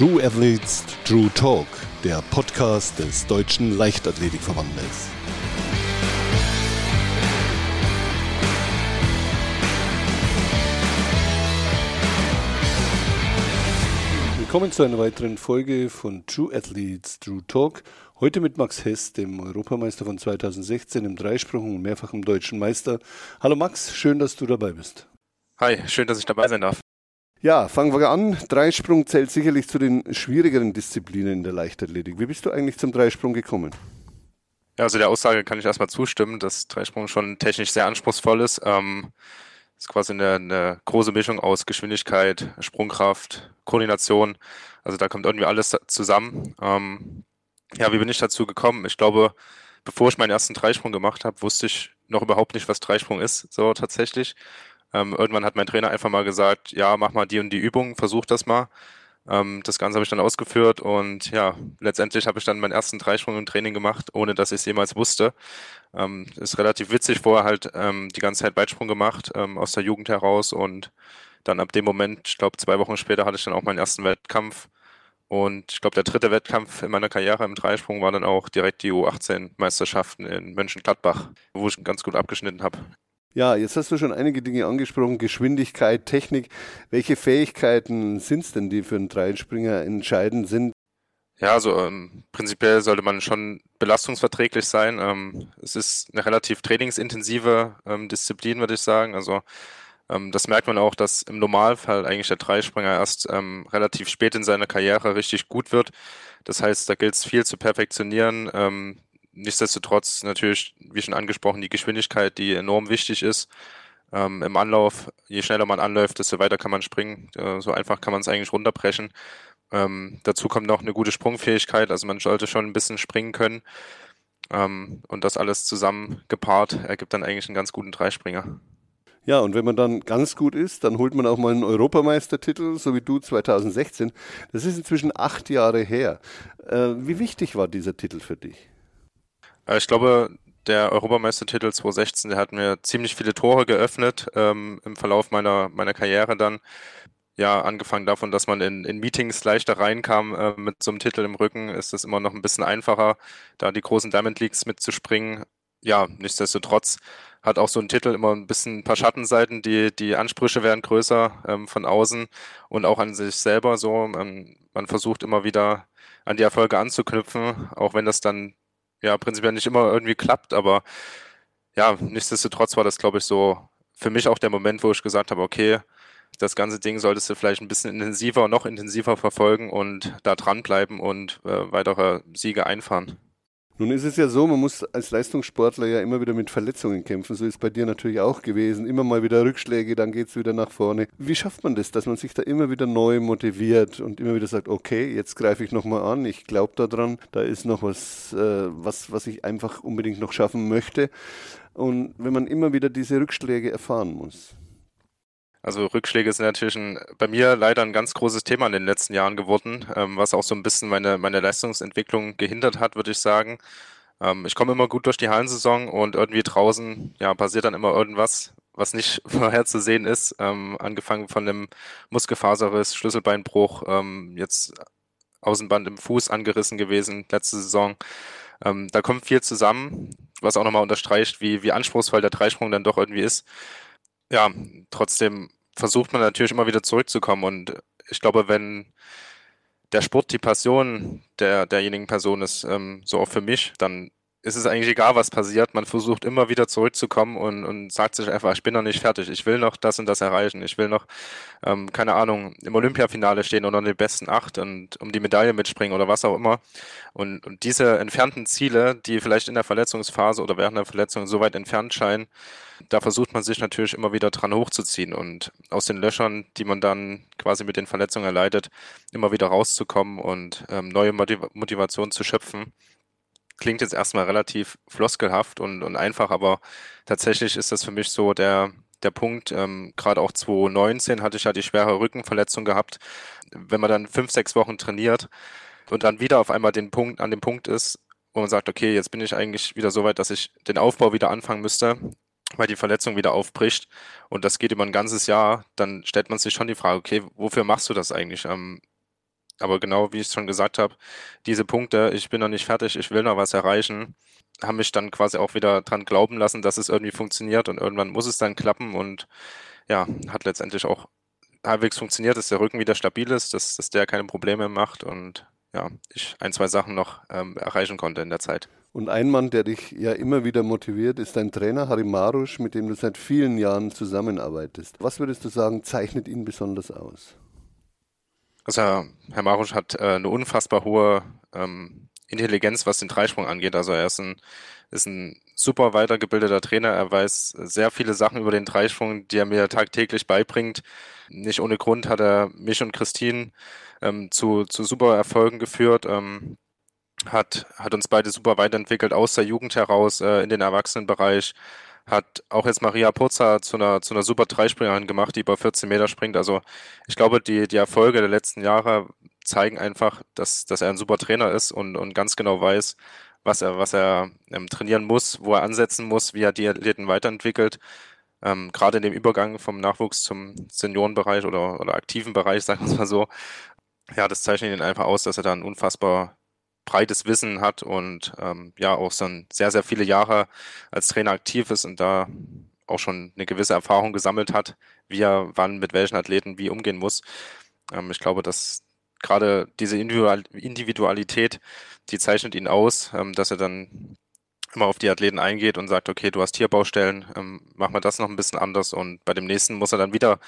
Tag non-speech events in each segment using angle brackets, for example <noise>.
True Athletes True Talk, der Podcast des Deutschen Leichtathletikverbandes. Willkommen zu einer weiteren Folge von True Athletes True Talk. Heute mit Max Hess, dem Europameister von 2016 im Dreisprung und mehrfachen deutschen Meister. Hallo Max, schön, dass du dabei bist. Hi, schön, dass ich dabei sein darf. Ja, fangen wir an. Dreisprung zählt sicherlich zu den schwierigeren Disziplinen in der Leichtathletik. Wie bist du eigentlich zum Dreisprung gekommen? Ja, also der Aussage kann ich erstmal zustimmen, dass Dreisprung schon technisch sehr anspruchsvoll ist. Ähm, ist quasi eine, eine große Mischung aus Geschwindigkeit, Sprungkraft, Koordination. Also da kommt irgendwie alles zusammen. Ähm, ja, wie bin ich dazu gekommen? Ich glaube, bevor ich meinen ersten Dreisprung gemacht habe, wusste ich noch überhaupt nicht, was Dreisprung ist, so tatsächlich. Ähm, irgendwann hat mein Trainer einfach mal gesagt, ja, mach mal die und die Übung, versuch das mal. Ähm, das Ganze habe ich dann ausgeführt und ja, letztendlich habe ich dann meinen ersten Dreisprung im Training gemacht, ohne dass ich es jemals wusste. Ähm, ist relativ witzig, vorher halt ähm, die ganze Zeit Weitsprung gemacht, ähm, aus der Jugend heraus und dann ab dem Moment, ich glaube zwei Wochen später hatte ich dann auch meinen ersten Wettkampf und ich glaube, der dritte Wettkampf in meiner Karriere im Dreisprung war dann auch direkt die U18-Meisterschaften in Mönchengladbach, wo ich ganz gut abgeschnitten habe. Ja, jetzt hast du schon einige Dinge angesprochen, Geschwindigkeit, Technik. Welche Fähigkeiten sind es denn, die für einen Dreispringer entscheidend sind? Ja, also ähm, prinzipiell sollte man schon belastungsverträglich sein. Ähm, es ist eine relativ trainingsintensive ähm, Disziplin, würde ich sagen. Also ähm, das merkt man auch, dass im Normalfall eigentlich der Dreispringer erst ähm, relativ spät in seiner Karriere richtig gut wird. Das heißt, da gilt es viel zu perfektionieren. Ähm, nichtsdestotrotz natürlich, wie schon angesprochen, die Geschwindigkeit, die enorm wichtig ist. Ähm, Im Anlauf, je schneller man anläuft, desto weiter kann man springen. Äh, so einfach kann man es eigentlich runterbrechen. Ähm, dazu kommt noch eine gute Sprungfähigkeit, also man sollte schon ein bisschen springen können. Ähm, und das alles zusammen gepaart ergibt dann eigentlich einen ganz guten Dreispringer. Ja, und wenn man dann ganz gut ist, dann holt man auch mal einen Europameistertitel, so wie du 2016. Das ist inzwischen acht Jahre her. Äh, wie wichtig war dieser Titel für dich? Äh, ich glaube, der Europameistertitel 2016, der hat mir ziemlich viele Tore geöffnet ähm, im Verlauf meiner, meiner Karriere dann. Ja, angefangen davon, dass man in, in Meetings leichter reinkam äh, mit so einem Titel im Rücken, ist es immer noch ein bisschen einfacher, da die großen Diamond Leagues mitzuspringen. Ja, nichtsdestotrotz hat auch so ein Titel immer ein bisschen ein paar Schattenseiten, die, die Ansprüche werden größer ähm, von außen und auch an sich selber so. Ähm, man versucht immer wieder an die Erfolge anzuknüpfen, auch wenn das dann ja prinzipiell nicht immer irgendwie klappt, aber ja, nichtsdestotrotz war das, glaube ich, so für mich auch der Moment, wo ich gesagt habe, okay, das ganze Ding solltest du vielleicht ein bisschen intensiver, noch intensiver verfolgen und da dranbleiben und äh, weitere Siege einfahren. Nun ist es ja so, man muss als Leistungssportler ja immer wieder mit Verletzungen kämpfen. So ist bei dir natürlich auch gewesen. Immer mal wieder Rückschläge, dann geht es wieder nach vorne. Wie schafft man das, dass man sich da immer wieder neu motiviert und immer wieder sagt, okay, jetzt greife ich nochmal an, ich glaube daran, da ist noch was, äh, was, was ich einfach unbedingt noch schaffen möchte. Und wenn man immer wieder diese Rückschläge erfahren muss. Also Rückschläge sind natürlich ein, bei mir leider ein ganz großes Thema in den letzten Jahren geworden, ähm, was auch so ein bisschen meine, meine Leistungsentwicklung gehindert hat, würde ich sagen. Ähm, ich komme immer gut durch die Hallensaison und irgendwie draußen ja, passiert dann immer irgendwas, was nicht <laughs> vorherzusehen ist. Ähm, angefangen von einem Muskelfaserriss, Schlüsselbeinbruch, ähm, jetzt Außenband im Fuß angerissen gewesen letzte Saison. Ähm, da kommt viel zusammen, was auch nochmal unterstreicht, wie, wie anspruchsvoll der Dreisprung dann doch irgendwie ist ja, trotzdem versucht man natürlich immer wieder zurückzukommen. Und ich glaube, wenn der Sport die Passion der, derjenigen Person ist, ähm, so auch für mich, dann ist es eigentlich egal, was passiert. Man versucht immer wieder zurückzukommen und, und sagt sich einfach, ich bin noch nicht fertig. Ich will noch das und das erreichen. Ich will noch, ähm, keine Ahnung, im Olympiafinale stehen oder in den besten acht und um die Medaille mitspringen oder was auch immer. Und, und diese entfernten Ziele, die vielleicht in der Verletzungsphase oder während der Verletzung so weit entfernt scheinen, da versucht man sich natürlich immer wieder dran hochzuziehen und aus den Löchern, die man dann quasi mit den Verletzungen erleidet, immer wieder rauszukommen und ähm, neue Motiv Motivation zu schöpfen klingt jetzt erstmal relativ floskelhaft und, und einfach, aber tatsächlich ist das für mich so der, der Punkt. Ähm, Gerade auch 2019 hatte ich ja die schwere Rückenverletzung gehabt. Wenn man dann fünf, sechs Wochen trainiert und dann wieder auf einmal den Punkt, an dem Punkt ist, wo man sagt, okay, jetzt bin ich eigentlich wieder so weit, dass ich den Aufbau wieder anfangen müsste, weil die Verletzung wieder aufbricht und das geht über ein ganzes Jahr, dann stellt man sich schon die Frage, okay, wofür machst du das eigentlich? Ähm, aber genau wie ich schon gesagt habe, diese Punkte, ich bin noch nicht fertig, ich will noch was erreichen, haben mich dann quasi auch wieder dran glauben lassen, dass es irgendwie funktioniert und irgendwann muss es dann klappen und ja, hat letztendlich auch halbwegs funktioniert, dass der Rücken wieder stabil ist, dass, dass der keine Probleme macht und ja, ich ein, zwei Sachen noch ähm, erreichen konnte in der Zeit. Und ein Mann, der dich ja immer wieder motiviert, ist dein Trainer Harry Marusch, mit dem du seit vielen Jahren zusammenarbeitest. Was würdest du sagen, zeichnet ihn besonders aus? Also Herr Marusch hat äh, eine unfassbar hohe ähm, Intelligenz, was den Dreisprung angeht. Also er ist ein, ist ein super weitergebildeter Trainer. Er weiß sehr viele Sachen über den Dreisprung, die er mir tagtäglich beibringt. Nicht ohne Grund hat er mich und Christine ähm, zu, zu super Erfolgen geführt. Ähm, hat, hat uns beide super weiterentwickelt aus der Jugend heraus äh, in den Erwachsenenbereich. Hat auch jetzt Maria Purza zu einer, zu einer super Dreispringerin gemacht, die über 14 Meter springt. Also ich glaube, die, die Erfolge der letzten Jahre zeigen einfach, dass, dass er ein super Trainer ist und, und ganz genau weiß, was er, was er ähm, trainieren muss, wo er ansetzen muss, wie er die Athleten weiterentwickelt. Ähm, Gerade in dem Übergang vom Nachwuchs zum Seniorenbereich oder, oder aktiven Bereich, <laughs> sagen wir es mal so. Ja, das zeichnet ihn einfach aus, dass er da ein unfassbar breites Wissen hat und ähm, ja auch schon sehr, sehr viele Jahre als Trainer aktiv ist und da auch schon eine gewisse Erfahrung gesammelt hat, wie er wann mit welchen Athleten wie umgehen muss. Ähm, ich glaube, dass gerade diese Individualität, die zeichnet ihn aus, ähm, dass er dann immer auf die Athleten eingeht und sagt, okay, du hast hier Baustellen, ähm, mach mal das noch ein bisschen anders und bei dem nächsten muss er dann wieder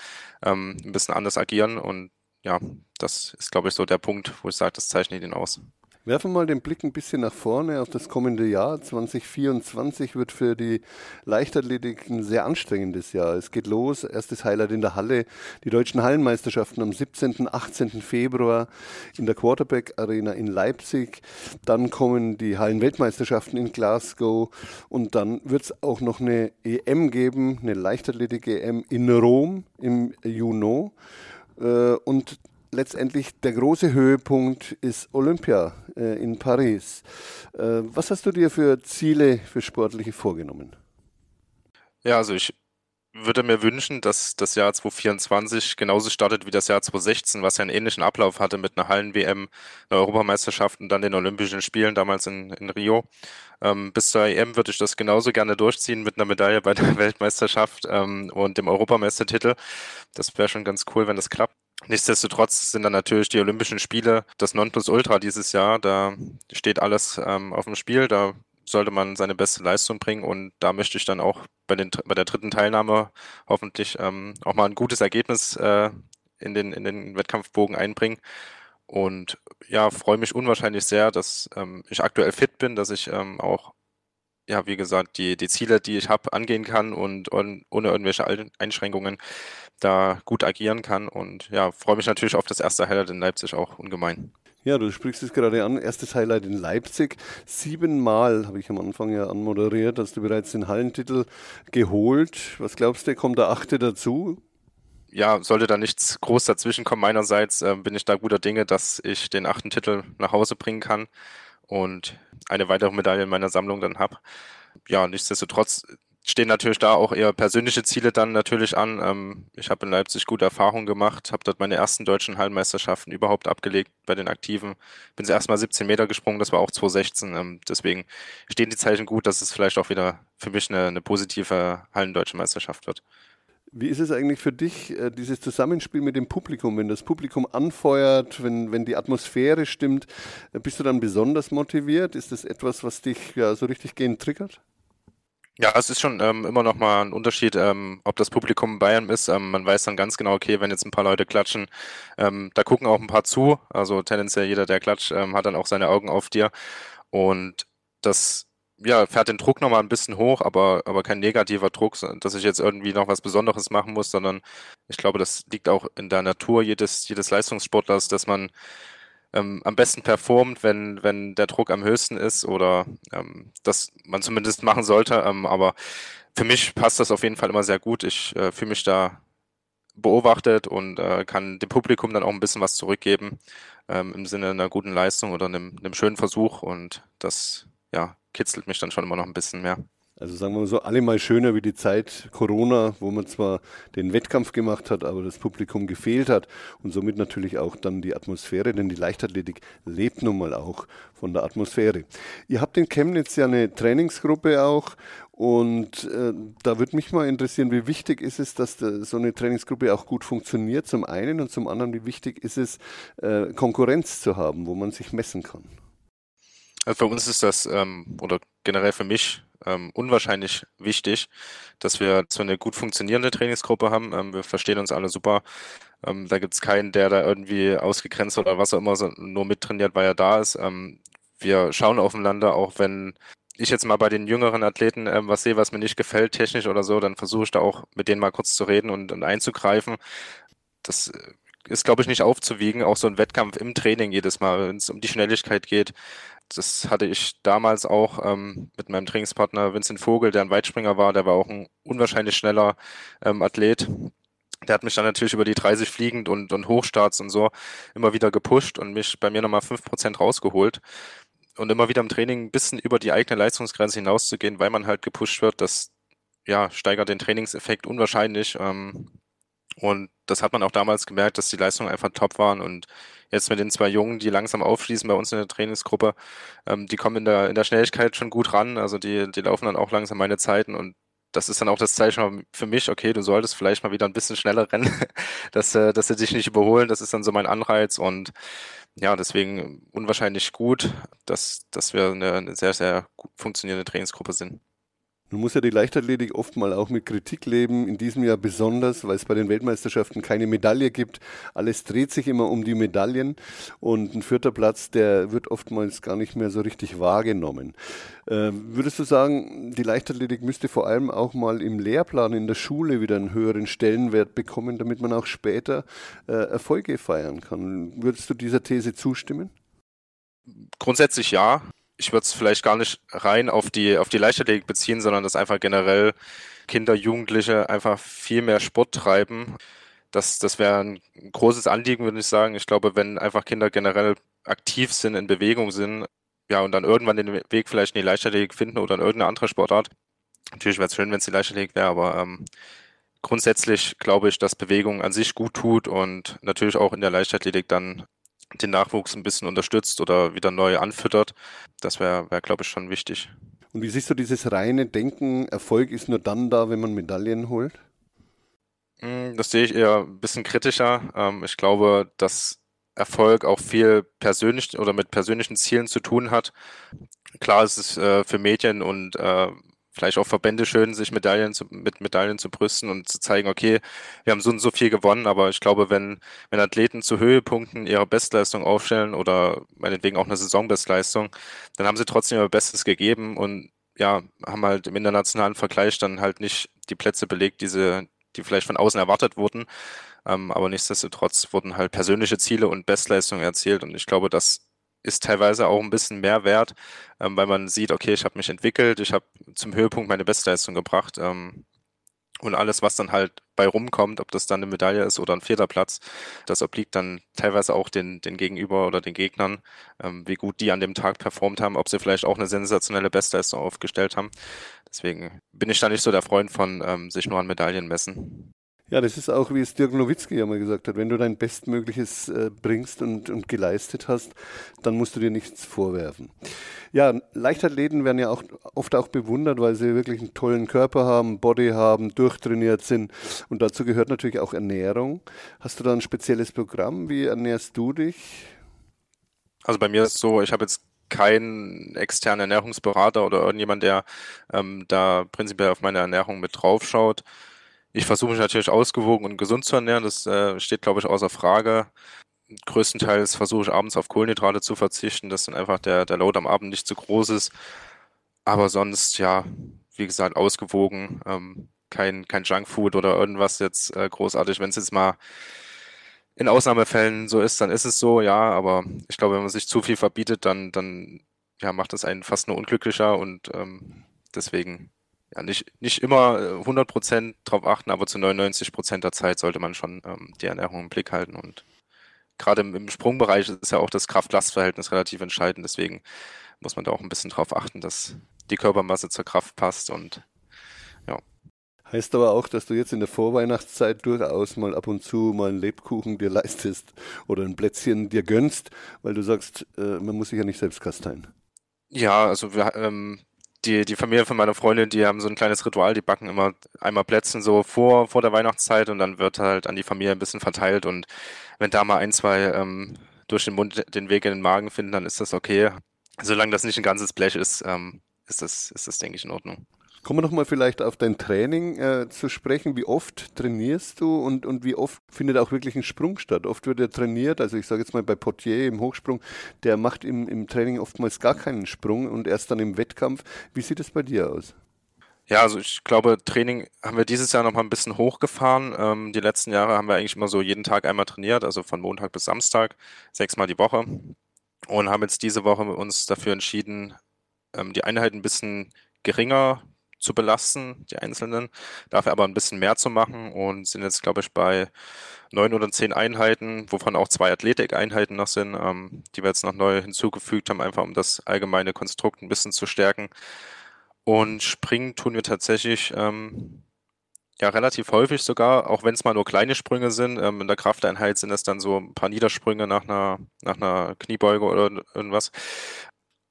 ähm, ein bisschen anders agieren und ja, das ist, glaube ich, so der Punkt, wo ich sage, das zeichnet ihn aus. Werfen wir mal den Blick ein bisschen nach vorne auf das kommende Jahr. 2024 wird für die Leichtathletik ein sehr anstrengendes Jahr. Es geht los, erstes Highlight in der Halle, die deutschen Hallenmeisterschaften am 17., 18. Februar in der Quarterback Arena in Leipzig. Dann kommen die Hallenweltmeisterschaften in Glasgow und dann wird es auch noch eine EM geben, eine Leichtathletik-EM in Rom im Juni. Äh, und letztendlich der große Höhepunkt ist Olympia äh, in Paris. Äh, was hast du dir für Ziele für Sportliche vorgenommen? Ja, also ich würde mir wünschen, dass das Jahr 2024 genauso startet wie das Jahr 2016, was ja einen ähnlichen Ablauf hatte mit einer Hallen-WM, einer Europameisterschaft und dann den Olympischen Spielen damals in, in Rio. Ähm, bis zur EM würde ich das genauso gerne durchziehen mit einer Medaille bei der <laughs> Weltmeisterschaft ähm, und dem Europameistertitel. Das wäre schon ganz cool, wenn das klappt. Nichtsdestotrotz sind dann natürlich die Olympischen Spiele das Nonplusultra dieses Jahr. Da steht alles ähm, auf dem Spiel. Da sollte man seine beste Leistung bringen und da möchte ich dann auch bei, den, bei der dritten Teilnahme hoffentlich ähm, auch mal ein gutes Ergebnis äh, in, den, in den Wettkampfbogen einbringen. Und ja, freue mich unwahrscheinlich sehr, dass ähm, ich aktuell fit bin, dass ich ähm, auch, ja, wie gesagt, die, die Ziele, die ich habe, angehen kann und, und ohne irgendwelche Einschränkungen da gut agieren kann. Und ja, freue mich natürlich auf das erste Highlight in Leipzig auch ungemein. Ja, du sprichst es gerade an. Erstes Highlight in Leipzig. Siebenmal habe ich am Anfang ja anmoderiert, hast du bereits den Hallentitel geholt. Was glaubst du, kommt der achte dazu? Ja, sollte da nichts groß dazwischen kommen meinerseits, äh, bin ich da guter Dinge, dass ich den achten Titel nach Hause bringen kann und eine weitere Medaille in meiner Sammlung dann habe. Ja, nichtsdestotrotz stehen natürlich da auch eher persönliche Ziele dann natürlich an. Ähm, ich habe in Leipzig gute Erfahrungen gemacht, habe dort meine ersten deutschen Hallenmeisterschaften überhaupt abgelegt bei den Aktiven. Bin erst mal 17 Meter gesprungen, das war auch 2016. Ähm, deswegen stehen die Zeichen gut, dass es vielleicht auch wieder für mich eine, eine positive Hallendeutsche Meisterschaft wird. Wie ist es eigentlich für dich, äh, dieses Zusammenspiel mit dem Publikum, wenn das Publikum anfeuert, wenn, wenn die Atmosphäre stimmt, äh, bist du dann besonders motiviert? Ist das etwas, was dich ja, so richtig gehend triggert? Ja, es ist schon ähm, immer noch mal ein Unterschied, ähm, ob das Publikum in Bayern ist. Ähm, man weiß dann ganz genau, okay, wenn jetzt ein paar Leute klatschen, ähm, da gucken auch ein paar zu. Also tendenziell jeder, der klatscht, ähm, hat dann auch seine Augen auf dir. Und das ja, fährt den Druck nochmal ein bisschen hoch, aber, aber kein negativer Druck, dass ich jetzt irgendwie noch was Besonderes machen muss, sondern ich glaube, das liegt auch in der Natur jedes, jedes Leistungssportlers, dass man ähm, am besten performt, wenn, wenn der Druck am höchsten ist oder ähm, das man zumindest machen sollte. Ähm, aber für mich passt das auf jeden Fall immer sehr gut. Ich äh, fühle mich da beobachtet und äh, kann dem Publikum dann auch ein bisschen was zurückgeben ähm, im Sinne einer guten Leistung oder einem, einem schönen Versuch und das ja, kitzelt mich dann schon immer noch ein bisschen mehr. Also sagen wir mal so, allemal schöner wie die Zeit Corona, wo man zwar den Wettkampf gemacht hat, aber das Publikum gefehlt hat und somit natürlich auch dann die Atmosphäre, denn die Leichtathletik lebt nun mal auch von der Atmosphäre. Ihr habt in Chemnitz ja eine Trainingsgruppe auch und äh, da würde mich mal interessieren, wie wichtig ist es, dass da so eine Trainingsgruppe auch gut funktioniert, zum einen und zum anderen, wie wichtig ist es, äh, Konkurrenz zu haben, wo man sich messen kann. Also für uns ist das, ähm, oder generell für mich, ähm, unwahrscheinlich wichtig, dass wir so eine gut funktionierende Trainingsgruppe haben. Ähm, wir verstehen uns alle super. Ähm, da gibt es keinen, der da irgendwie ausgegrenzt oder was auch immer so nur mittrainiert, weil er da ist. Ähm, wir schauen aufeinander, auch wenn ich jetzt mal bei den jüngeren Athleten ähm, was sehe, was mir nicht gefällt, technisch oder so, dann versuche ich da auch mit denen mal kurz zu reden und, und einzugreifen. Das äh, ist, glaube ich, nicht aufzuwiegen. Auch so ein Wettkampf im Training jedes Mal, wenn es um die Schnelligkeit geht, das hatte ich damals auch ähm, mit meinem Trainingspartner Vincent Vogel, der ein Weitspringer war, der war auch ein unwahrscheinlich schneller ähm, Athlet. Der hat mich dann natürlich über die 30 fliegend und, und Hochstarts und so immer wieder gepusht und mich bei mir nochmal 5% rausgeholt. Und immer wieder im Training ein bisschen über die eigene Leistungsgrenze hinauszugehen, weil man halt gepusht wird, das ja, steigert den Trainingseffekt unwahrscheinlich. Ähm, und das hat man auch damals gemerkt, dass die Leistungen einfach top waren. Und jetzt mit den zwei Jungen, die langsam aufschließen bei uns in der Trainingsgruppe, ähm, die kommen in der, in der Schnelligkeit schon gut ran. Also die, die laufen dann auch langsam meine Zeiten und das ist dann auch das Zeichen für mich, okay, du solltest vielleicht mal wieder ein bisschen schneller rennen, <laughs> dass, äh, dass sie dich nicht überholen. Das ist dann so mein Anreiz und ja, deswegen unwahrscheinlich gut, dass, dass wir eine, eine sehr, sehr gut funktionierende Trainingsgruppe sind. Nun muss ja die Leichtathletik oft mal auch mit Kritik leben, in diesem Jahr besonders, weil es bei den Weltmeisterschaften keine Medaille gibt. Alles dreht sich immer um die Medaillen und ein vierter Platz, der wird oftmals gar nicht mehr so richtig wahrgenommen. Äh, würdest du sagen, die Leichtathletik müsste vor allem auch mal im Lehrplan in der Schule wieder einen höheren Stellenwert bekommen, damit man auch später äh, Erfolge feiern kann? Würdest du dieser These zustimmen? Grundsätzlich ja ich würde es vielleicht gar nicht rein auf die, auf die Leichtathletik beziehen, sondern dass einfach generell Kinder, Jugendliche einfach viel mehr Sport treiben. Das, das wäre ein großes Anliegen, würde ich sagen. Ich glaube, wenn einfach Kinder generell aktiv sind, in Bewegung sind, ja, und dann irgendwann den Weg vielleicht in die Leichtathletik finden oder in irgendeine andere Sportart. Natürlich wäre es schön, wenn es die Leichtathletik wäre, aber ähm, grundsätzlich glaube ich, dass Bewegung an sich gut tut und natürlich auch in der Leichtathletik dann den Nachwuchs ein bisschen unterstützt oder wieder neu anfüttert. Das wäre, wär, glaube ich, schon wichtig. Und wie siehst du dieses reine Denken, Erfolg ist nur dann da, wenn man Medaillen holt? Hm, das sehe ich eher ein bisschen kritischer. Ähm, ich glaube, dass Erfolg auch viel persönlich oder mit persönlichen Zielen zu tun hat. Klar ist es äh, für Medien und äh, vielleicht auch Verbände schön, sich Medaillen zu, mit Medaillen zu brüsten und zu zeigen, okay, wir haben so und so viel gewonnen, aber ich glaube, wenn, wenn Athleten zu Höhepunkten ihre Bestleistung aufstellen oder meinetwegen auch eine Saisonbestleistung, dann haben sie trotzdem ihr Bestes gegeben und ja, haben halt im internationalen Vergleich dann halt nicht die Plätze belegt, diese, die vielleicht von außen erwartet wurden. Ähm, aber nichtsdestotrotz wurden halt persönliche Ziele und Bestleistungen erzielt und ich glaube, das ist teilweise auch ein bisschen mehr wert, ähm, weil man sieht, okay, ich habe mich entwickelt, ich habe zum Höhepunkt meine Bestleistung gebracht. Ähm, und alles, was dann halt bei rumkommt, ob das dann eine Medaille ist oder ein vierter Platz, das obliegt dann teilweise auch den, den Gegenüber oder den Gegnern, ähm, wie gut die an dem Tag performt haben, ob sie vielleicht auch eine sensationelle Bestleistung aufgestellt haben. Deswegen bin ich da nicht so der Freund von ähm, sich nur an Medaillen messen. Ja, das ist auch, wie es Dirk Nowitzki ja mal gesagt hat, wenn du dein Bestmögliches äh, bringst und, und geleistet hast, dann musst du dir nichts vorwerfen. Ja, Leichtathleten werden ja auch oft auch bewundert, weil sie wirklich einen tollen Körper haben, Body haben, durchtrainiert sind. Und dazu gehört natürlich auch Ernährung. Hast du da ein spezielles Programm? Wie ernährst du dich? Also bei mir ist es so, ich habe jetzt keinen externen Ernährungsberater oder irgendjemand, der ähm, da prinzipiell auf meine Ernährung mit draufschaut. Ich versuche mich natürlich ausgewogen und gesund zu ernähren. Das äh, steht, glaube ich, außer Frage. Größtenteils versuche ich abends auf Kohlenhydrate zu verzichten, dass dann einfach der, der Load am Abend nicht zu groß ist. Aber sonst, ja, wie gesagt, ausgewogen. Ähm, kein, kein Junkfood oder irgendwas jetzt äh, großartig. Wenn es jetzt mal in Ausnahmefällen so ist, dann ist es so, ja. Aber ich glaube, wenn man sich zu viel verbietet, dann, dann ja, macht das einen fast nur unglücklicher und ähm, deswegen ja, nicht, nicht immer 100% äh, drauf achten, aber zu 99% der Zeit sollte man schon ähm, die Ernährung im Blick halten. Und gerade im, im Sprungbereich ist ja auch das Kraft-Last-Verhältnis relativ entscheidend. Deswegen muss man da auch ein bisschen drauf achten, dass die Körpermasse zur Kraft passt und ja. Heißt aber auch, dass du jetzt in der Vorweihnachtszeit durchaus mal ab und zu mal einen Lebkuchen dir leistest oder ein Plätzchen dir gönnst, weil du sagst, äh, man muss sich ja nicht selbst kasteien. Ja, also wir, ähm, die, die Familie von meiner Freundin, die haben so ein kleines Ritual, die backen immer einmal Plätzchen so vor, vor der Weihnachtszeit und dann wird halt an die Familie ein bisschen verteilt und wenn da mal ein, zwei ähm, durch den Mund den Weg in den Magen finden, dann ist das okay. Solange das nicht ein ganzes Blech ist, ähm, ist das, ist das, denke ich, in Ordnung. Kommen wir nochmal vielleicht auf dein Training äh, zu sprechen. Wie oft trainierst du und, und wie oft findet auch wirklich ein Sprung statt? Oft wird er trainiert, also ich sage jetzt mal bei Portier im Hochsprung, der macht im, im Training oftmals gar keinen Sprung und erst dann im Wettkampf. Wie sieht es bei dir aus? Ja, also ich glaube, Training haben wir dieses Jahr noch mal ein bisschen hochgefahren. Ähm, die letzten Jahre haben wir eigentlich immer so jeden Tag einmal trainiert, also von Montag bis Samstag, sechsmal die Woche. Und haben jetzt diese Woche uns dafür entschieden, ähm, die Einheiten ein bisschen geringer zu belasten, die einzelnen, dafür aber ein bisschen mehr zu machen und sind jetzt, glaube ich, bei neun oder zehn Einheiten, wovon auch zwei Athletikeinheiten noch sind, ähm, die wir jetzt noch neu hinzugefügt haben, einfach um das allgemeine Konstrukt ein bisschen zu stärken. Und springen tun wir tatsächlich ähm, ja relativ häufig sogar, auch wenn es mal nur kleine Sprünge sind. Ähm, in der Krafteinheit sind es dann so ein paar Niedersprünge nach einer, nach einer Kniebeuge oder irgendwas.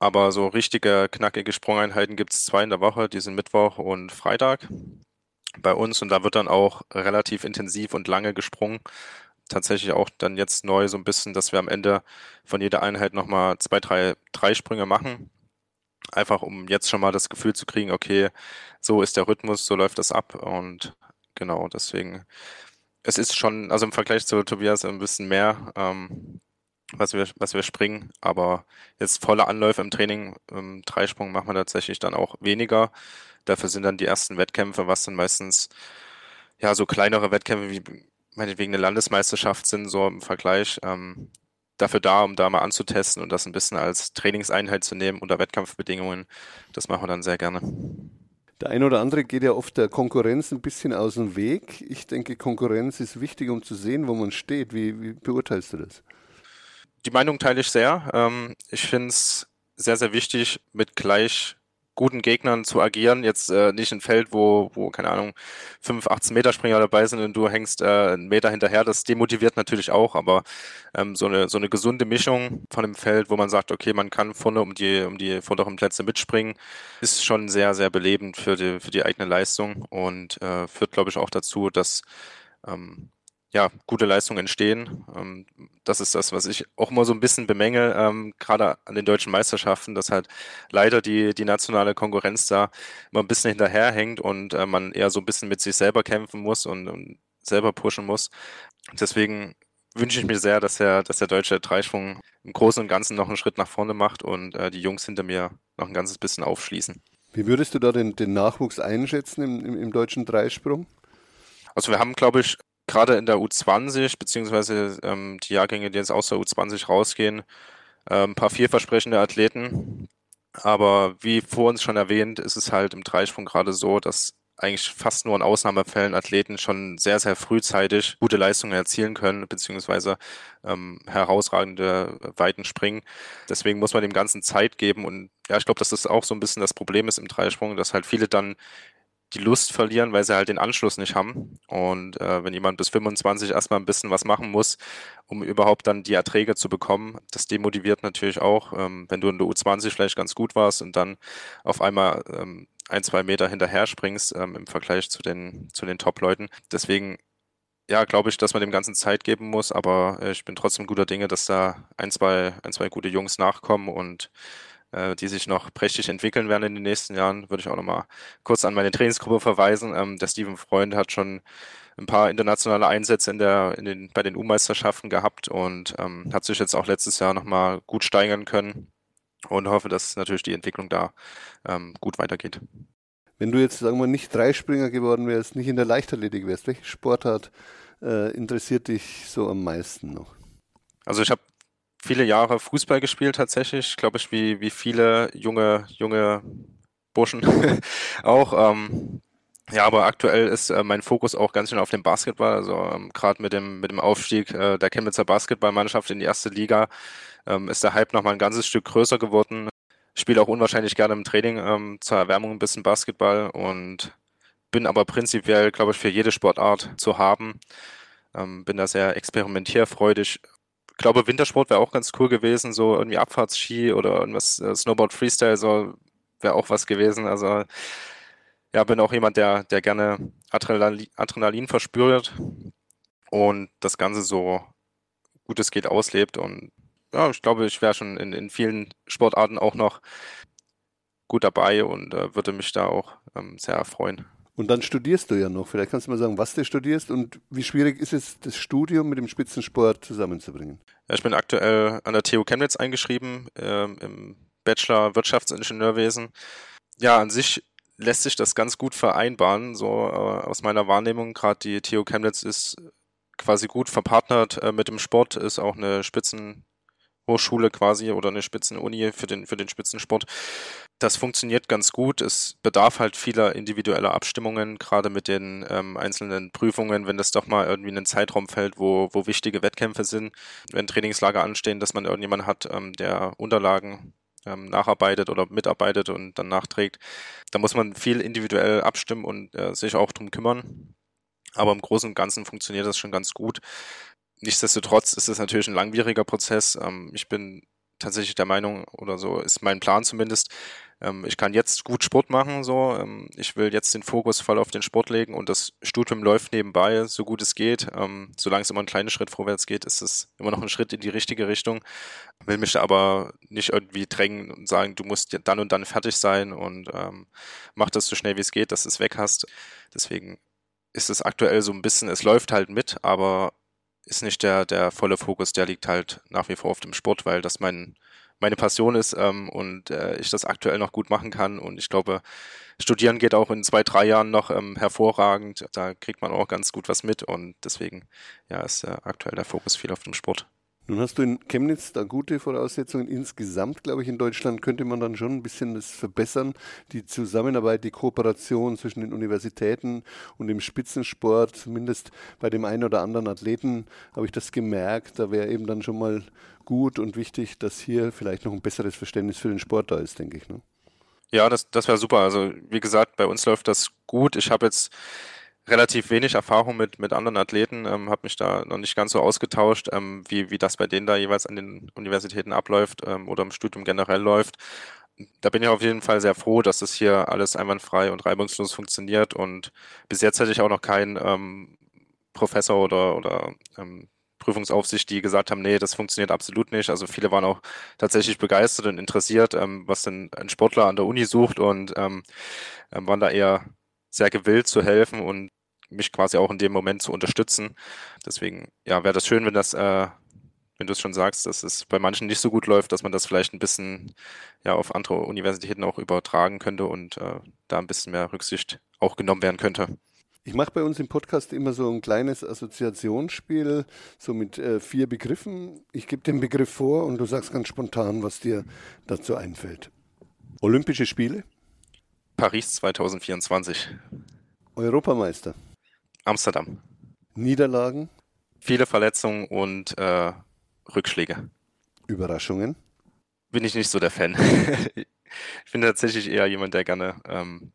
Aber so richtige, knackige Sprungeinheiten gibt es zwei in der Woche, die sind Mittwoch und Freitag bei uns und da wird dann auch relativ intensiv und lange gesprungen. Tatsächlich auch dann jetzt neu so ein bisschen, dass wir am Ende von jeder Einheit nochmal zwei, drei, drei Sprünge machen. Einfach um jetzt schon mal das Gefühl zu kriegen, okay, so ist der Rhythmus, so läuft das ab und genau, deswegen, es ist schon, also im Vergleich zu Tobias ein bisschen mehr. Ähm, was wir, was wir springen. Aber jetzt volle Anläufe im Training, im Dreisprung machen wir tatsächlich dann auch weniger. Dafür sind dann die ersten Wettkämpfe, was dann meistens ja so kleinere Wettkämpfe wie meinetwegen eine Landesmeisterschaft sind, so im Vergleich. Ähm, dafür da, um da mal anzutesten und das ein bisschen als Trainingseinheit zu nehmen unter Wettkampfbedingungen. Das machen wir dann sehr gerne. Der eine oder andere geht ja oft der Konkurrenz ein bisschen aus dem Weg. Ich denke, Konkurrenz ist wichtig, um zu sehen, wo man steht. Wie, wie beurteilst du das? Die Meinung teile ich sehr. Ähm, ich finde es sehr, sehr wichtig, mit gleich guten Gegnern zu agieren. Jetzt äh, nicht ein Feld, wo, wo, keine Ahnung, 5, 18 Meter Springer dabei sind und du hängst äh, einen Meter hinterher. Das demotiviert natürlich auch, aber ähm, so, eine, so eine gesunde Mischung von dem Feld, wo man sagt, okay, man kann vorne um die, um die vorderen Plätze mitspringen, ist schon sehr, sehr belebend für die, für die eigene Leistung und äh, führt, glaube ich, auch dazu, dass ähm, ja, gute Leistungen entstehen. Ähm, das ist das, was ich auch immer so ein bisschen bemängel, ähm, gerade an den deutschen Meisterschaften, dass halt leider die, die nationale Konkurrenz da immer ein bisschen hinterherhängt und äh, man eher so ein bisschen mit sich selber kämpfen muss und, und selber pushen muss. Deswegen wünsche ich mir sehr, dass der, dass der deutsche Dreischwung im Großen und Ganzen noch einen Schritt nach vorne macht und äh, die Jungs hinter mir noch ein ganzes bisschen aufschließen. Wie würdest du da den, den Nachwuchs einschätzen im, im, im deutschen Dreisprung? Also wir haben, glaube ich, gerade in der U20, beziehungsweise ähm, die Jahrgänge, die jetzt aus der U20 rausgehen, äh, ein paar vielversprechende Athleten. Aber wie vor uns schon erwähnt, ist es halt im Dreisprung gerade so, dass eigentlich fast nur in Ausnahmefällen Athleten schon sehr, sehr frühzeitig gute Leistungen erzielen können, beziehungsweise ähm, herausragende Weiten springen. Deswegen muss man dem Ganzen Zeit geben und ja, ich glaube, dass das auch so ein bisschen das Problem ist im Dreisprung, dass halt viele dann die Lust verlieren, weil sie halt den Anschluss nicht haben. Und äh, wenn jemand bis 25 erstmal ein bisschen was machen muss, um überhaupt dann die Erträge zu bekommen, das demotiviert natürlich auch. Ähm, wenn du in der U20 vielleicht ganz gut warst und dann auf einmal ähm, ein, zwei Meter hinterher springst ähm, im Vergleich zu den, zu den Top-Leuten. Deswegen ja, glaube ich, dass man dem Ganzen Zeit geben muss, aber äh, ich bin trotzdem guter Dinge, dass da ein, zwei, ein, zwei gute Jungs nachkommen und äh, die sich noch prächtig entwickeln werden in den nächsten Jahren, würde ich auch nochmal kurz an meine Trainingsgruppe verweisen. Ähm, der Steven Freund hat schon ein paar internationale Einsätze in der, in den, bei den U-Meisterschaften gehabt und ähm, hat sich jetzt auch letztes Jahr nochmal gut steigern können und hoffe, dass natürlich die Entwicklung da ähm, gut weitergeht. Wenn du jetzt, sagen wir, nicht Dreispringer geworden wärst, nicht in der Leichtathletik wärst, welche Sportart äh, interessiert dich so am meisten noch? Also ich habe viele Jahre Fußball gespielt tatsächlich, glaube ich, wie, wie viele junge, junge Burschen <laughs> auch. Ähm, ja, aber aktuell ist äh, mein Fokus auch ganz schön auf dem Basketball. Also ähm, gerade mit dem, mit dem Aufstieg äh, der Chemnitzer Basketballmannschaft in die erste Liga ähm, ist der Hype nochmal ein ganzes Stück größer geworden. spiele auch unwahrscheinlich gerne im Training ähm, zur Erwärmung ein bisschen Basketball und bin aber prinzipiell, glaube ich, für jede Sportart zu haben. Ähm, bin da sehr experimentierfreudig. Ich glaube, Wintersport wäre auch ganz cool gewesen, so irgendwie Abfahrtsski oder irgendwas äh, Snowboard Freestyle, so wäre auch was gewesen. Also ja, bin auch jemand, der, der gerne Adrenalin, Adrenalin verspürt und das Ganze so gut es geht auslebt. Und ja, ich glaube, ich wäre schon in, in vielen Sportarten auch noch gut dabei und äh, würde mich da auch ähm, sehr erfreuen. Und dann studierst du ja noch. Vielleicht kannst du mal sagen, was du studierst und wie schwierig ist es, das Studium mit dem Spitzensport zusammenzubringen? Ja, ich bin aktuell an der TU Chemnitz eingeschrieben, ähm, im Bachelor Wirtschaftsingenieurwesen. Ja, an sich lässt sich das ganz gut vereinbaren, so äh, aus meiner Wahrnehmung. Gerade die TU Chemnitz ist quasi gut verpartnert äh, mit dem Sport, ist auch eine Spitzenhochschule quasi oder eine Spitzenuni für den, für den Spitzensport. Das funktioniert ganz gut. Es bedarf halt vieler individueller Abstimmungen, gerade mit den ähm, einzelnen Prüfungen, wenn das doch mal irgendwie in einen Zeitraum fällt, wo, wo wichtige Wettkämpfe sind, wenn Trainingslager anstehen, dass man irgendjemanden hat, ähm, der Unterlagen ähm, nacharbeitet oder mitarbeitet und dann nachträgt. Da muss man viel individuell abstimmen und äh, sich auch drum kümmern. Aber im Großen und Ganzen funktioniert das schon ganz gut. Nichtsdestotrotz ist es natürlich ein langwieriger Prozess. Ähm, ich bin tatsächlich der Meinung, oder so ist mein Plan zumindest, ähm, ich kann jetzt gut Sport machen, so. Ähm, ich will jetzt den Fokus voll auf den Sport legen und das Studium läuft nebenbei, so gut es geht. Ähm, solange es immer einen kleinen Schritt vorwärts geht, ist es immer noch ein Schritt in die richtige Richtung. Will mich aber nicht irgendwie drängen und sagen, du musst dann und dann fertig sein und ähm, mach das so schnell wie es geht, dass du es weg hast. Deswegen ist es aktuell so ein bisschen, es läuft halt mit, aber ist nicht der, der volle Fokus, der liegt halt nach wie vor auf dem Sport, weil das mein, meine Passion ist ähm, und äh, ich das aktuell noch gut machen kann. Und ich glaube, studieren geht auch in zwei, drei Jahren noch ähm, hervorragend. Da kriegt man auch ganz gut was mit und deswegen ja, ist äh, aktuell der Fokus viel auf dem Sport. Nun hast du in Chemnitz da gute Voraussetzungen. Insgesamt, glaube ich, in Deutschland könnte man dann schon ein bisschen das verbessern. Die Zusammenarbeit, die Kooperation zwischen den Universitäten und dem Spitzensport, zumindest bei dem einen oder anderen Athleten, habe ich das gemerkt. Da wäre eben dann schon mal gut und wichtig, dass hier vielleicht noch ein besseres Verständnis für den Sport da ist, denke ich. Ne? Ja, das, das wäre super. Also wie gesagt, bei uns läuft das gut. Ich habe jetzt relativ wenig Erfahrung mit, mit anderen Athleten, ähm, habe mich da noch nicht ganz so ausgetauscht, ähm, wie, wie das bei denen da jeweils an den Universitäten abläuft ähm, oder im Studium generell läuft. Da bin ich auf jeden Fall sehr froh, dass das hier alles einwandfrei und reibungslos funktioniert und bis jetzt hatte ich auch noch keinen ähm, Professor oder, oder ähm, Prüfungsaufsicht, die gesagt haben, nee, das funktioniert absolut nicht. Also viele waren auch tatsächlich begeistert und interessiert, ähm, was denn ein Sportler an der Uni sucht und waren da eher sehr gewillt zu helfen und mich quasi auch in dem Moment zu unterstützen. Deswegen, ja, wäre das schön, wenn das, äh, wenn du es schon sagst, dass es bei manchen nicht so gut läuft, dass man das vielleicht ein bisschen ja auf andere Universitäten auch übertragen könnte und äh, da ein bisschen mehr Rücksicht auch genommen werden könnte. Ich mache bei uns im Podcast immer so ein kleines Assoziationsspiel, so mit äh, vier Begriffen. Ich gebe den Begriff vor und du sagst ganz spontan, was dir dazu einfällt. Olympische Spiele? Paris 2024. Europameister? Amsterdam. Niederlagen? Viele Verletzungen und äh, Rückschläge. Überraschungen? Bin ich nicht so der Fan. <laughs> ich bin tatsächlich eher jemand, der gerne ähm,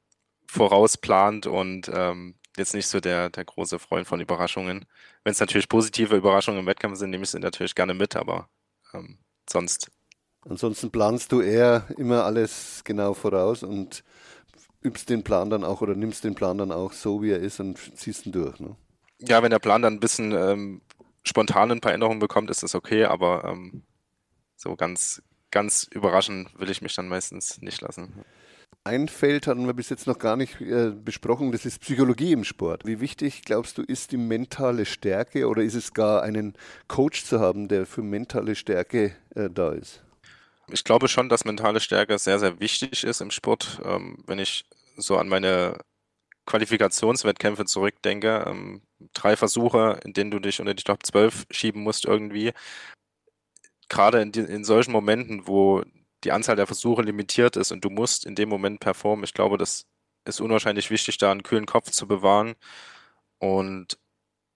vorausplant und ähm, jetzt nicht so der, der große Freund von Überraschungen. Wenn es natürlich positive Überraschungen im Wettkampf sind, nehme ich sie natürlich gerne mit, aber ähm, sonst. Ansonsten planst du eher immer alles genau voraus und übst den Plan dann auch oder nimmst den Plan dann auch so, wie er ist und ziehst ihn durch. Ne? Ja, wenn der Plan dann ein bisschen ähm, spontan ein paar Änderungen bekommt, ist das okay, aber ähm, so ganz, ganz überraschen will ich mich dann meistens nicht lassen. Ein Feld hatten wir bis jetzt noch gar nicht äh, besprochen, das ist Psychologie im Sport. Wie wichtig, glaubst du, ist die mentale Stärke oder ist es gar einen Coach zu haben, der für mentale Stärke äh, da ist? Ich glaube schon, dass mentale Stärke sehr, sehr wichtig ist im Sport. Ähm, wenn ich so an meine Qualifikationswettkämpfe zurückdenke, ähm, drei Versuche, in denen du dich unter die Top 12 schieben musst irgendwie. Gerade in, in solchen Momenten, wo die Anzahl der Versuche limitiert ist und du musst in dem Moment performen. Ich glaube, das ist unwahrscheinlich wichtig, da einen kühlen Kopf zu bewahren. Und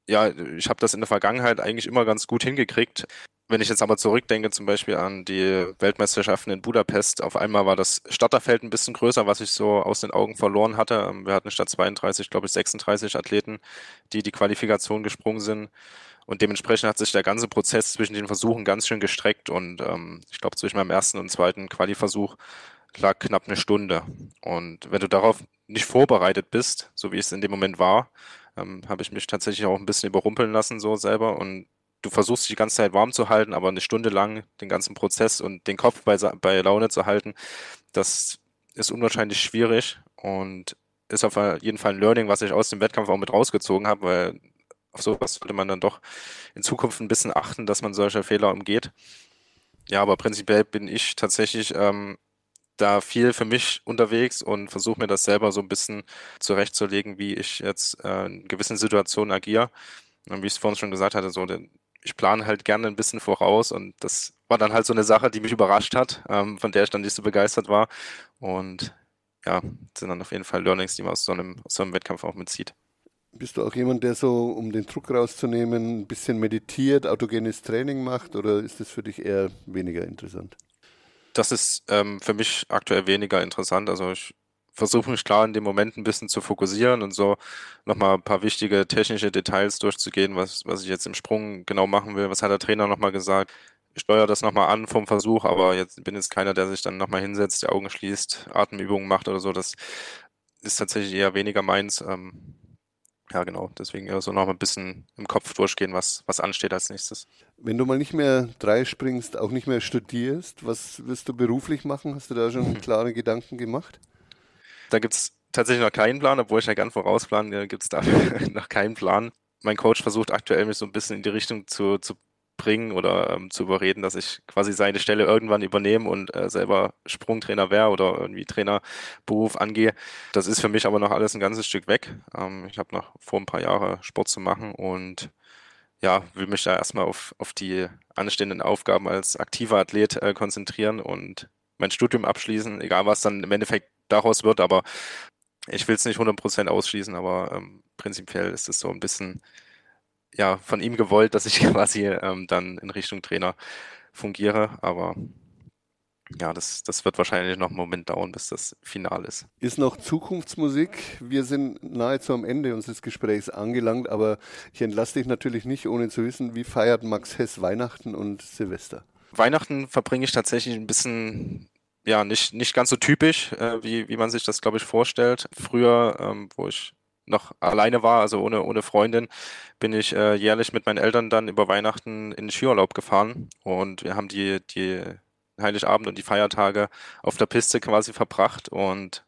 ja, ich habe das in der Vergangenheit eigentlich immer ganz gut hingekriegt. Wenn ich jetzt aber zurückdenke, zum Beispiel an die Weltmeisterschaften in Budapest, auf einmal war das Starterfeld ein bisschen größer, was ich so aus den Augen verloren hatte. Ähm, wir hatten statt 32, glaube ich, 36 Athleten, die die Qualifikation gesprungen sind. Und dementsprechend hat sich der ganze Prozess zwischen den Versuchen ganz schön gestreckt. Und ähm, ich glaube, zwischen meinem ersten und zweiten Quali-Versuch lag knapp eine Stunde. Und wenn du darauf nicht vorbereitet bist, so wie es in dem Moment war, ähm, habe ich mich tatsächlich auch ein bisschen überrumpeln lassen, so selber. Und du versuchst dich die ganze Zeit warm zu halten, aber eine Stunde lang den ganzen Prozess und den Kopf bei, bei Laune zu halten, das ist unwahrscheinlich schwierig und ist auf jeden Fall ein Learning, was ich aus dem Wettkampf auch mit rausgezogen habe, weil auf sowas sollte man dann doch in Zukunft ein bisschen achten, dass man solche Fehler umgeht. Ja, aber prinzipiell bin ich tatsächlich ähm, da viel für mich unterwegs und versuche mir das selber so ein bisschen zurechtzulegen, wie ich jetzt äh, in gewissen Situationen agiere. Und wie ich es vorhin schon gesagt hatte, so den, ich plane halt gerne ein bisschen voraus und das war dann halt so eine Sache, die mich überrascht hat, ähm, von der ich dann nicht so begeistert war. Und ja, sind dann auf jeden Fall Learnings, die man aus so einem, aus so einem Wettkampf auch mitzieht. Bist du auch jemand, der so, um den Druck rauszunehmen, ein bisschen meditiert, autogenes Training macht oder ist das für dich eher weniger interessant? Das ist ähm, für mich aktuell weniger interessant. Also ich versuche mich klar in dem Moment ein bisschen zu fokussieren und so nochmal ein paar wichtige technische Details durchzugehen, was, was ich jetzt im Sprung genau machen will. Was hat der Trainer nochmal gesagt? Ich steuere das nochmal an vom Versuch, aber jetzt bin jetzt keiner, der sich dann nochmal hinsetzt, die Augen schließt, Atemübungen macht oder so. Das ist tatsächlich eher weniger meins. Ähm, ja, genau. Deswegen eher so noch ein bisschen im Kopf durchgehen, was, was ansteht als nächstes. Wenn du mal nicht mehr drei springst, auch nicht mehr studierst, was wirst du beruflich machen? Hast du da schon <laughs> klare Gedanken gemacht? Da gibt es tatsächlich noch keinen Plan, obwohl ich ja gern vorausplanen, gibt es dafür <laughs> noch keinen Plan. Mein Coach versucht aktuell mich so ein bisschen in die Richtung zu, zu bringen oder ähm, zu überreden, dass ich quasi seine Stelle irgendwann übernehme und äh, selber Sprungtrainer wäre oder irgendwie Trainerberuf angehe. Das ist für mich aber noch alles ein ganzes Stück weg. Ähm, ich habe noch vor ein paar Jahren Sport zu machen und ja, will mich da erstmal auf, auf die anstehenden Aufgaben als aktiver Athlet äh, konzentrieren und mein Studium abschließen, egal was dann im Endeffekt daraus wird, aber ich will es nicht 100% ausschließen, aber ähm, prinzipiell ist es so ein bisschen ja, von ihm gewollt, dass ich <laughs> quasi ähm, dann in Richtung Trainer fungiere, aber ja, das, das wird wahrscheinlich noch einen Moment dauern, bis das final ist. Ist noch Zukunftsmusik. Wir sind nahezu am Ende unseres Gesprächs angelangt, aber ich entlasse dich natürlich nicht, ohne zu wissen, wie feiert Max Hess Weihnachten und Silvester? Weihnachten verbringe ich tatsächlich ein bisschen ja, nicht, nicht ganz so typisch, äh, wie, wie man sich das, glaube ich, vorstellt. Früher, ähm, wo ich noch alleine war, also ohne, ohne Freundin, bin ich äh, jährlich mit meinen Eltern dann über Weihnachten in den Skiurlaub gefahren und wir haben die, die Heiligabend und die Feiertage auf der Piste quasi verbracht und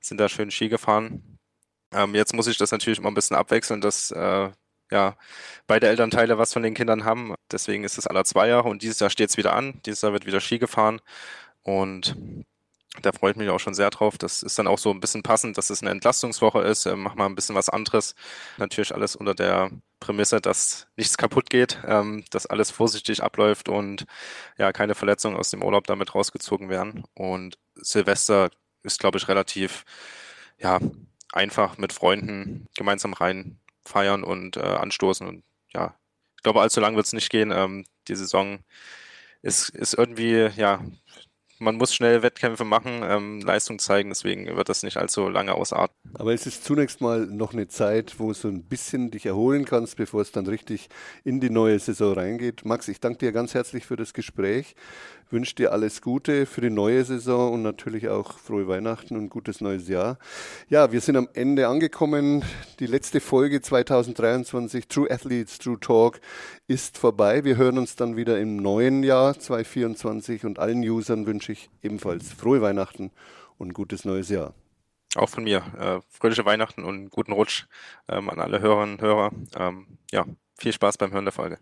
sind da schön Ski gefahren. Ähm, jetzt muss ich das natürlich immer ein bisschen abwechseln, dass äh, ja, beide Elternteile was von den Kindern haben. Deswegen ist es aller zwei Jahre und dieses Jahr steht es wieder an. Dieses Jahr wird wieder Ski gefahren und da freue ich mich auch schon sehr drauf. Das ist dann auch so ein bisschen passend, dass es eine Entlastungswoche ist. Ähm, mach mal ein bisschen was anderes. Natürlich alles unter der Prämisse, dass nichts kaputt geht, ähm, dass alles vorsichtig abläuft und ja, keine Verletzungen aus dem Urlaub damit rausgezogen werden. Und Silvester ist, glaube ich, relativ ja, einfach mit Freunden gemeinsam rein feiern und äh, anstoßen. Und ja, ich glaube, allzu lang wird es nicht gehen. Ähm, die Saison ist, ist irgendwie, ja, man muss schnell Wettkämpfe machen, ähm, Leistung zeigen, deswegen wird das nicht allzu lange ausarten. Aber es ist zunächst mal noch eine Zeit, wo du ein bisschen dich erholen kannst, bevor es dann richtig in die neue Saison reingeht. Max, ich danke dir ganz herzlich für das Gespräch wünsche dir alles Gute für die neue Saison und natürlich auch frohe Weihnachten und gutes neues Jahr. Ja, wir sind am Ende angekommen. Die letzte Folge 2023 True Athletes, True Talk ist vorbei. Wir hören uns dann wieder im neuen Jahr 2024 und allen Usern wünsche ich ebenfalls frohe Weihnachten und gutes neues Jahr. Auch von mir. Äh, fröhliche Weihnachten und guten Rutsch ähm, an alle Hörerinnen und Hörer. Ähm, ja, viel Spaß beim Hören der Folge.